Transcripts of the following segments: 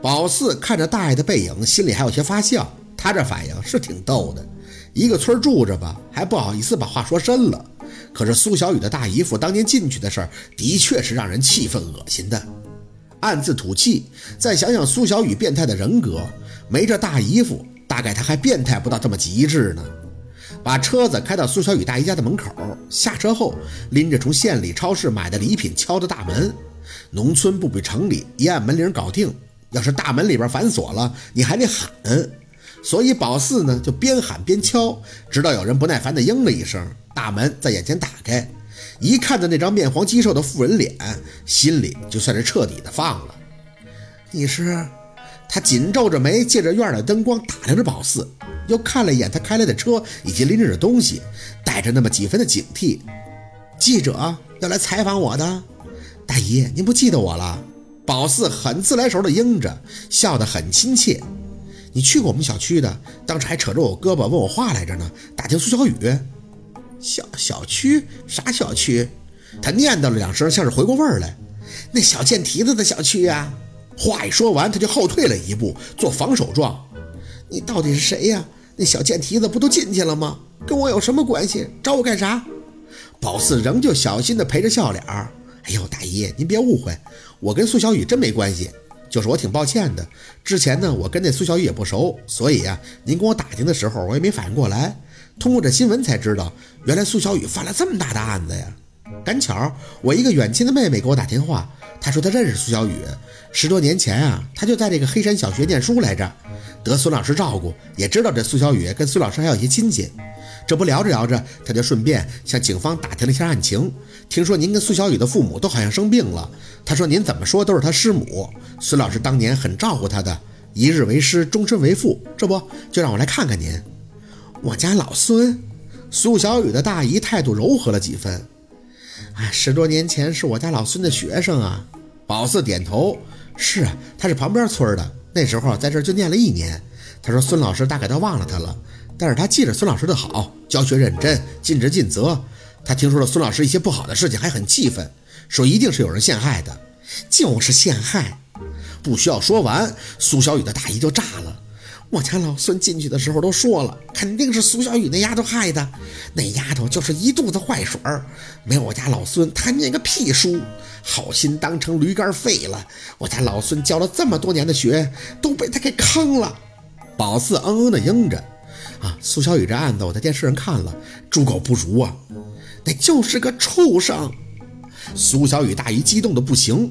宝四看着大爷的背影，心里还有些发笑。他这反应是挺逗的。一个村住着吧，还不好意思把话说深了。可是苏小雨的大姨夫当年进去的事儿，的确是让人气愤恶心的。暗自吐气，再想想苏小雨变态的人格，没这大姨夫，大概他还变态不到这么极致呢。把车子开到苏小雨大姨家的门口，下车后拎着从县里超市买的礼品，敲着大门。农村不比城里，一按门铃搞定。要是大门里边反锁了，你还得喊。所以宝四呢就边喊边敲，直到有人不耐烦地应了一声，大门在眼前打开。一看到那张面黄肌瘦的妇人脸，心里就算是彻底的放了。你是？他紧皱着眉，借着院的灯光打量着宝四，又看了一眼他开来的车以及拎着的东西，带着那么几分的警惕。记者要来采访我的，大姨，您不记得我了？宝四很自来熟的应着，笑得很亲切。你去过我们小区的，当时还扯着我胳膊问我话来着呢，打听苏小雨。小小区啥小区？他念叨了两声，像是回过味儿来。那小贱蹄子的小区呀。话一说完，他就后退了一步，做防守状。你到底是谁呀？那小贱蹄子不都进去了吗？跟我有什么关系？找我干啥？宝四仍旧小心地陪着笑脸儿。哎呦，大姨，您别误会，我跟苏小雨真没关系，就是我挺抱歉的。之前呢，我跟那苏小雨也不熟，所以呀，您跟我打听的时候，我也没反应过来。通过这新闻才知道，原来苏小雨犯了这么大的案子呀。赶巧，我一个远亲的妹妹给我打电话。她说她认识苏小雨，十多年前啊，她就在这个黑山小学念书来着，得孙老师照顾，也知道这苏小雨跟孙老师还有些亲戚。这不聊着聊着，他就顺便向警方打听了一下案情，听说您跟苏小雨的父母都好像生病了。他说您怎么说都是他师母，孙老师当年很照顾他的，一日为师，终身为父。这不就让我来看看您，我家老孙。苏小雨的大姨态度柔和了几分。哎，十多年前是我家老孙的学生啊。宝四点头，是啊，他是旁边村的，那时候在这就念了一年。他说孙老师大概都忘了他了，但是他记着孙老师的好，教学认真，尽职尽责。他听说了孙老师一些不好的事情，还很气愤，说一定是有人陷害的，就是陷害。不需要说完，苏小雨的大姨就炸了。我家老孙进去的时候都说了，肯定是苏小雨那丫头害的。那丫头就是一肚子坏水儿，没我家老孙，他念个屁书，好心当成驴肝肺了。我家老孙教了这么多年的学，都被他给坑了。宝四嗯嗯的应着。啊，苏小雨这案子我在电视上看了，猪狗不如啊，那就是个畜生。苏小雨大姨激动的不行。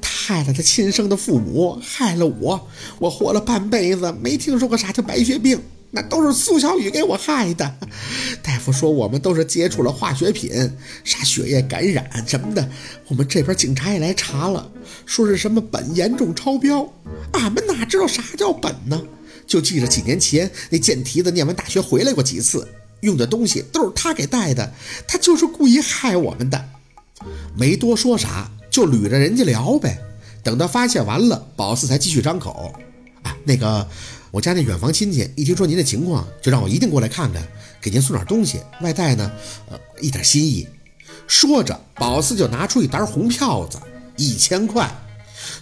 害了他亲生的父母，害了我。我活了半辈子，没听说过啥叫白血病，那都是苏小雨给我害的。大夫说我们都是接触了化学品，啥血液感染什么的。我们这边警察也来查了，说是什么苯严重超标。俺们哪知道啥叫苯呢？就记着几年前那贱蹄子念完大学回来过几次，用的东西都是他给带的。他就是故意害我们的。没多说啥。就捋着人家聊呗，等到发泄完了，宝四才继续张口。啊，那个我家那远房亲戚一听说您的情况，就让我一定过来看看，给您送点东西，外带呢，呃，一点心意。说着，宝四就拿出一沓红票子，一千块。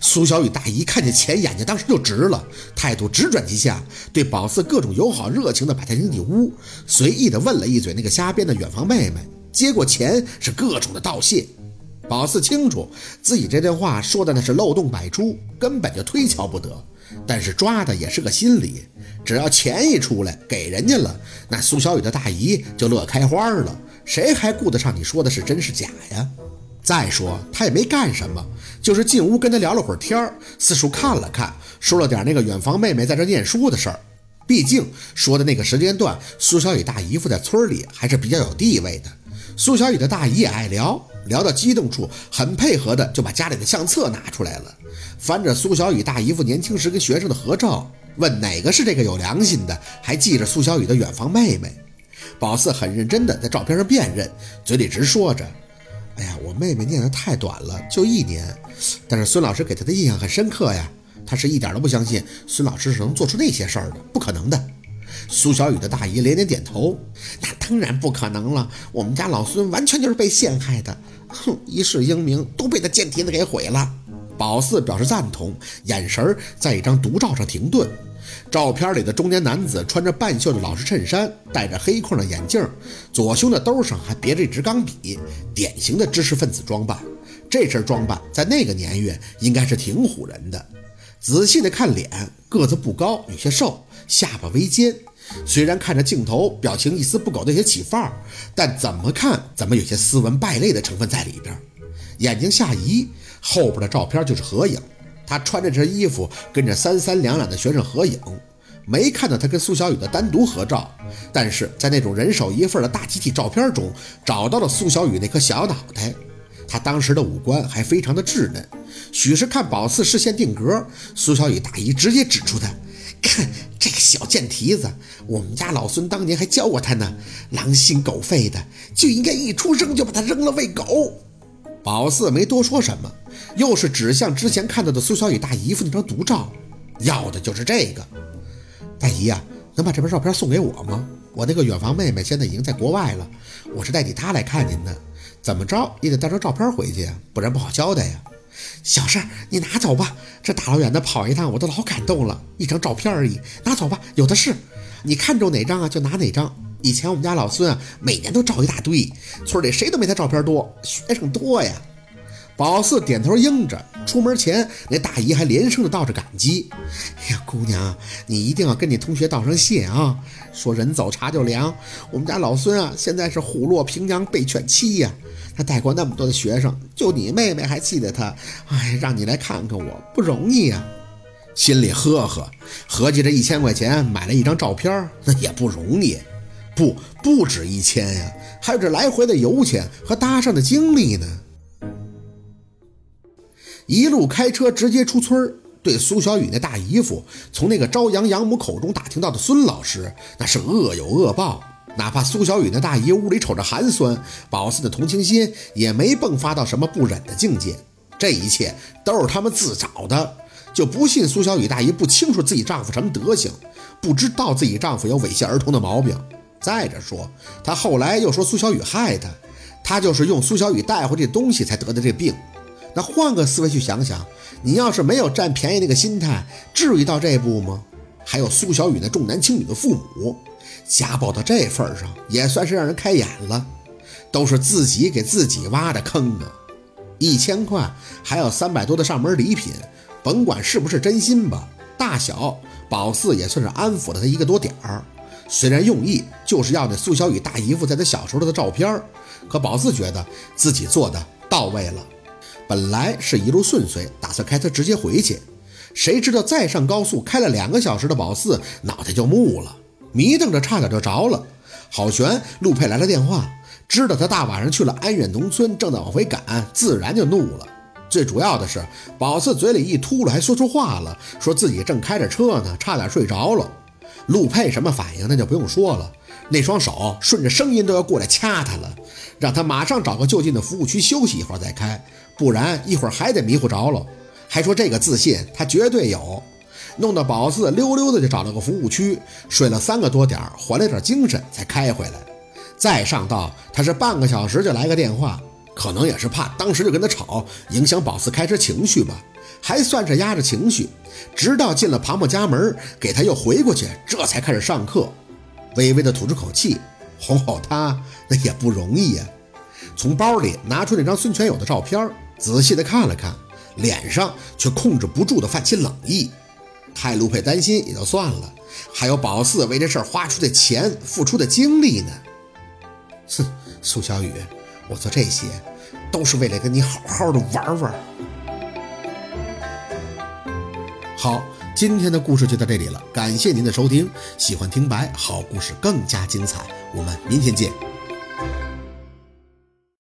苏小雨大姨看见钱，眼睛当时就直了，态度直转即下，对宝四各种友好热情的把他领进屋，随意的问了一嘴那个瞎编的远房妹妹，接过钱是各种的道谢。宝四清楚自己这段话说的那是漏洞百出，根本就推敲不得。但是抓的也是个心理，只要钱一出来给人家了，那苏小雨的大姨就乐开花了。谁还顾得上你说的是真是假呀？再说他也没干什么，就是进屋跟他聊了会儿天儿，四处看了看，说了点那个远房妹妹在这念书的事儿。毕竟说的那个时间段，苏小雨大姨夫在村里还是比较有地位的。苏小雨的大姨也爱聊。聊到激动处，很配合的就把家里的相册拿出来了，翻着苏小雨大姨夫年轻时跟学生的合照，问哪个是这个有良心的，还记着苏小雨的远房妹妹。宝四很认真的在照片上辨认，嘴里直说着：“哎呀，我妹妹念的太短了，就一年。但是孙老师给她的印象很深刻呀，她是一点都不相信孙老师是能做出那些事儿的，不可能的。”苏小雨的大姨连连点头：“那当然不可能了，我们家老孙完全就是被陷害的。”哼，一世英名都被他贱蹄子给毁了。宝四表示赞同，眼神在一张独照上停顿。照片里的中年男子穿着半袖的老式衬衫，戴着黑框的眼镜，左胸的兜上还别着一支钢笔，典型的知识分子装扮。这身装扮在那个年月应该是挺唬人的。仔细的看脸，个子不高，有些瘦，下巴微尖。虽然看着镜头表情一丝不苟的有些起范儿，但怎么看怎么有些斯文败类的成分在里边。眼睛下移，后边的照片就是合影。他穿着这身衣服，跟着三三两两的学生合影，没看到他跟苏小雨的单独合照，但是在那种人手一份的大集体照片中，找到了苏小雨那颗小脑袋。他当时的五官还非常的稚嫩，许是看宝四视线定格，苏小雨大姨直接指出他，看这个小贱蹄子，我们家老孙当年还教过他呢，狼心狗肺的，就应该一出生就把他扔了喂狗。宝四没多说什么，又是指向之前看到的苏小雨大姨夫那张独照，要的就是这个。大姨呀，能把这张照片送给我吗？我那个远房妹妹现在已经在国外了，我是代替她来看您的。怎么着也得带张照片回去呀，不然不好交代呀。小事儿，你拿走吧。这大老远的跑一趟，我都老感动了。一张照片而已，拿走吧，有的是。你看中哪张啊，就拿哪张。以前我们家老孙啊，每年都照一大堆，村里谁都没他照片多，学生多呀。宝四点头应着，出门前那大姨还连声的道着感激。哎呀，姑娘，你一定要跟你同学道声谢啊！说人走茶就凉，我们家老孙啊，现在是虎落平阳被犬欺呀。他带过那么多的学生，就你妹妹还记得他。哎，让你来看看我，不容易呀。心里呵呵，合计这一千块钱买了一张照片，那也不容易。不，不止一千呀，还有这来回的油钱和搭上的精力呢。一路开车直接出村对苏小雨那大姨夫从那个朝阳养母口中打听到的孙老师，那是恶有恶报。哪怕苏小雨那大姨屋里瞅着寒酸，宝四的同情心也没迸发到什么不忍的境界。这一切都是他们自找的，就不信苏小雨大姨不清楚自己丈夫什么德行，不知道自己丈夫有猥亵儿童的毛病。再者说，她后来又说苏小雨害她，她就是用苏小雨带回去的东西才得的这病。那换个思维去想想，你要是没有占便宜那个心态，至于到这步吗？还有苏小雨那重男轻女的父母，家暴到这份上，也算是让人开眼了。都是自己给自己挖的坑啊！一千块，还有三百多的上门礼品，甭管是不是真心吧，大小宝四也算是安抚了他一个多点儿。虽然用意就是要那苏小雨大姨夫在他小时候的照片，可宝四觉得自己做的到位了。本来是一路顺遂，打算开车直接回去，谁知道再上高速开了两个小时的宝四脑袋就木了，迷瞪着差点就着了。好悬、陆佩来了电话，知道他大晚上去了安远农村，正在往回赶，自然就怒了。最主要的是，宝四嘴里一秃噜，还说出话了，说自己正开着车呢，差点睡着了。陆佩什么反应，那就不用说了，那双手顺着声音都要过来掐他了，让他马上找个就近的服务区休息一会儿再开。不然一会儿还得迷糊着了，还说这个自信他绝对有，弄得宝四溜溜的就找了个服务区睡了三个多点，还了点精神才开回来。再上道他是半个小时就来个电话，可能也是怕当时就跟他吵，影响宝四开车情绪吧，还算是压着情绪，直到进了庞庞家门，给他又回过去，这才开始上课，微微的吐出口气，哄好他那也不容易呀。从包里拿出那张孙全友的照片。仔细的看了看，脸上却控制不住的泛起冷意。害陆佩担心也就算了，还有宝四为这事儿花出的钱、付出的精力呢。哼，苏小雨，我做这些都是为了跟你好好的玩玩。好，今天的故事就到这里了，感谢您的收听。喜欢听白好故事更加精彩，我们明天见。